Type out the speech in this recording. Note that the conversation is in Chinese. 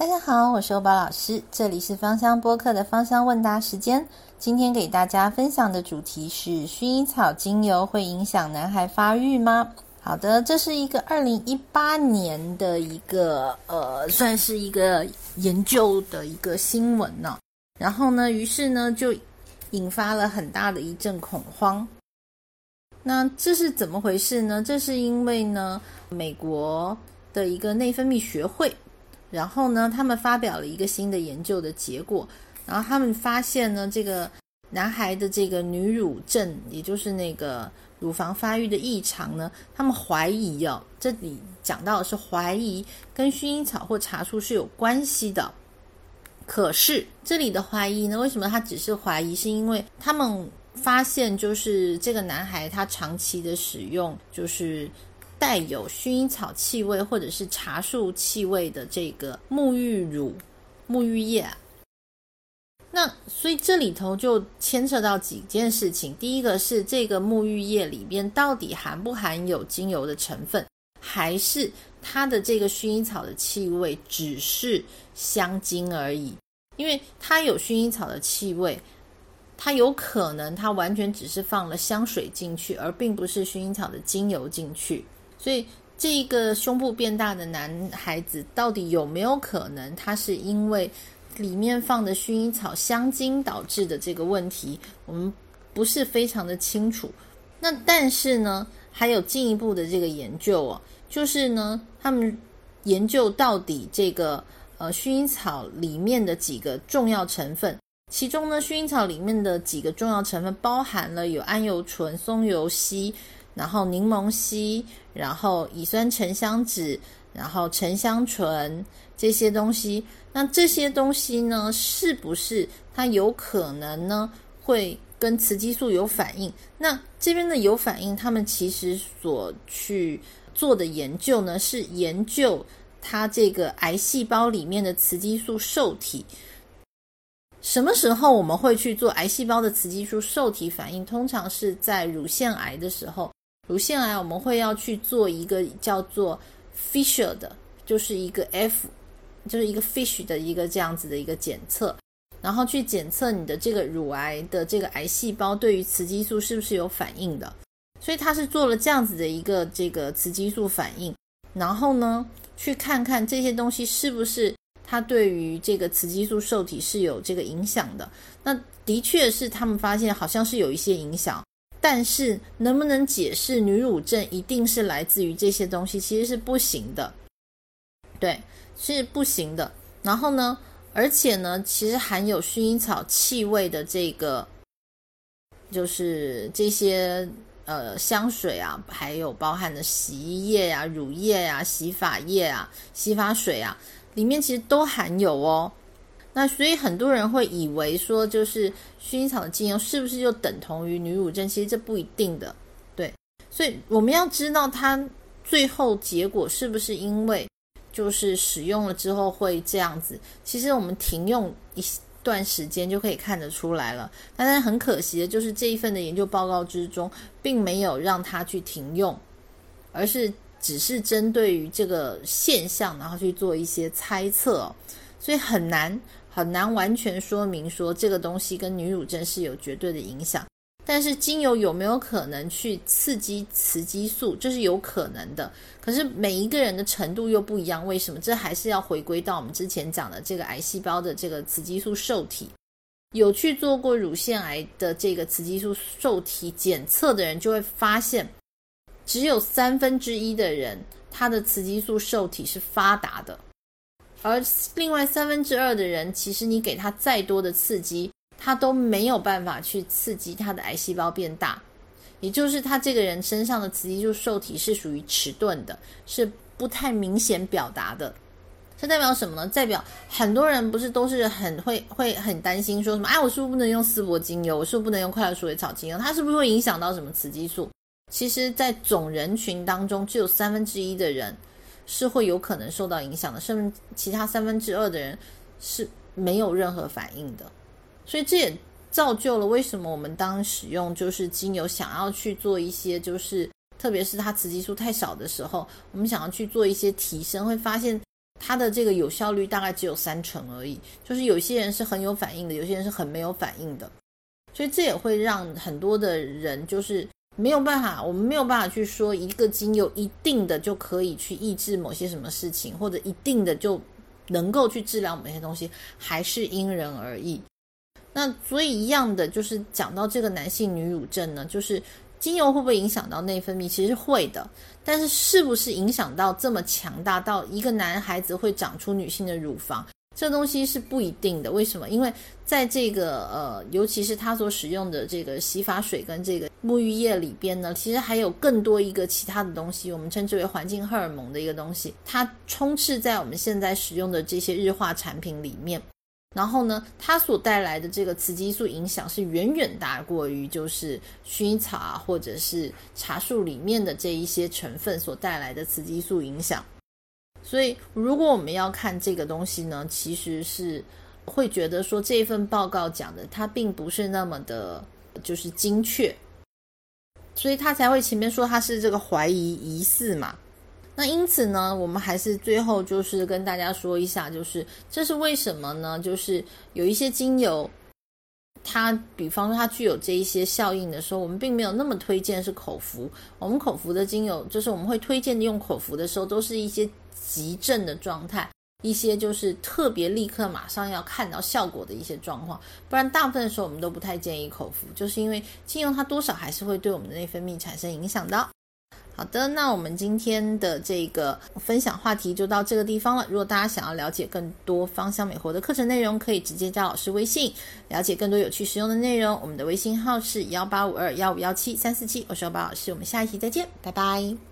大家好，我是欧宝老师，这里是芳香播客的芳香问答时间。今天给大家分享的主题是：薰衣草精油会影响男孩发育吗？好的，这是一个二零一八年的一个呃，算是一个研究的一个新闻呢。然后呢，于是呢，就引发了很大的一阵恐慌。那这是怎么回事呢？这是因为呢，美国的一个内分泌学会。然后呢，他们发表了一个新的研究的结果，然后他们发现呢，这个男孩的这个女乳症，也就是那个乳房发育的异常呢，他们怀疑哦，这里讲到的是怀疑跟薰衣草或茶树是有关系的。可是这里的怀疑呢，为什么他只是怀疑？是因为他们发现，就是这个男孩他长期的使用，就是。带有薰衣草气味或者是茶树气味的这个沐浴乳、沐浴液，那所以这里头就牵扯到几件事情。第一个是这个沐浴液里边到底含不含有精油的成分，还是它的这个薰衣草的气味只是香精而已？因为它有薰衣草的气味，它有可能它完全只是放了香水进去，而并不是薰衣草的精油进去。所以，这个胸部变大的男孩子，到底有没有可能他是因为里面放的薰衣草香精导致的这个问题？我们不是非常的清楚。那但是呢，还有进一步的这个研究哦，就是呢，他们研究到底这个呃薰衣草里面的几个重要成分，其中呢，薰衣草里面的几个重要成分包含了有桉油醇、松油烯。然后柠檬烯，然后乙酸沉香酯，然后沉香醇这些东西，那这些东西呢，是不是它有可能呢会跟雌激素有反应？那这边的有反应，他们其实所去做的研究呢，是研究它这个癌细胞里面的雌激素受体。什么时候我们会去做癌细胞的雌激素受体反应？通常是在乳腺癌的时候。乳腺癌我们会要去做一个叫做 Fisher 的，就是一个 F，就是一个 Fish 的一个这样子的一个检测，然后去检测你的这个乳癌的这个癌细胞对于雌激素是不是有反应的。所以他是做了这样子的一个这个雌激素反应，然后呢，去看看这些东西是不是它对于这个雌激素受体是有这个影响的。那的确是他们发现好像是有一些影响。但是能不能解释女乳症一定是来自于这些东西？其实是不行的，对，是不行的。然后呢，而且呢，其实含有薰衣草气味的这个，就是这些呃香水啊，还有包含的洗衣液呀、乳液呀、洗发液啊、洗发水啊，里面其实都含有哦。那所以很多人会以为说，就是薰衣草的精油是不是就等同于女乳症？其实这不一定的，对。所以我们要知道它最后结果是不是因为就是使用了之后会这样子。其实我们停用一段时间就可以看得出来了。但是很可惜的就是这一份的研究报告之中，并没有让它去停用，而是只是针对于这个现象，然后去做一些猜测，所以很难。很难完全说明说这个东西跟女乳症是有绝对的影响，但是精油有没有可能去刺激雌激素，这是有可能的。可是每一个人的程度又不一样，为什么？这还是要回归到我们之前讲的这个癌细胞的这个雌激素受体。有去做过乳腺癌的这个雌激素受体检测的人，就会发现，只有三分之一的人，他的雌激素受体是发达的。而另外三分之二的人，其实你给他再多的刺激，他都没有办法去刺激他的癌细胞变大，也就是他这个人身上的雌激素受体是属于迟钝的，是不太明显表达的。这代表什么呢？代表很多人不是都是很会会很担心说什么？哎，我是不是不能用丝柏精油？我是不是不能用快乐鼠尾草精油？它是不是会影响到什么雌激素？其实，在总人群当中，只有三分之一的人。是会有可能受到影响的，甚至其他三分之二的人是没有任何反应的，所以这也造就了为什么我们当使用就是精油想要去做一些，就是特别是它雌激素太少的时候，我们想要去做一些提升，会发现它的这个有效率大概只有三成而已。就是有些人是很有反应的，有些人是很没有反应的，所以这也会让很多的人就是没有办法，我们没有办法去说一个精油一定的就可以去抑制某些什么事情，或者一定的就能够去治疗某些东西，还是因人而异。那所以一样的，就是讲到这个男性女乳症呢，就是精油会不会影响到内分泌？其实会的，但是是不是影响到这么强大到一个男孩子会长出女性的乳房？这东西是不一定的。为什么？因为在这个呃，尤其是他所使用的这个洗发水跟这个沐浴液里边呢，其实还有更多一个其他的东西，我们称之为环境荷尔蒙的一个东西，它充斥在我们现在使用的这些日化产品里面。然后呢，它所带来的这个雌激素影响是远远大过于就是薰衣草啊，或者是茶树里面的这一些成分所带来的雌激素影响。所以，如果我们要看这个东西呢，其实是会觉得说这份报告讲的它并不是那么的，就是精确，所以他才会前面说他是这个怀疑疑似嘛。那因此呢，我们还是最后就是跟大家说一下，就是这是为什么呢？就是有一些精油，它比方说它具有这一些效应的时候，我们并没有那么推荐是口服。我们口服的精油，就是我们会推荐用口服的时候，都是一些急症的状态，一些就是特别立刻马上要看到效果的一些状况。不然大部分的时候，我们都不太建议口服，就是因为精油它多少还是会对我们的内分泌产生影响的。好的，那我们今天的这个分享话题就到这个地方了。如果大家想要了解更多芳香美活的课程内容，可以直接加老师微信，了解更多有趣实用的内容。我们的微信号是幺八五二幺五幺七三四七，我是幺八老师，我们下一期再见，拜拜。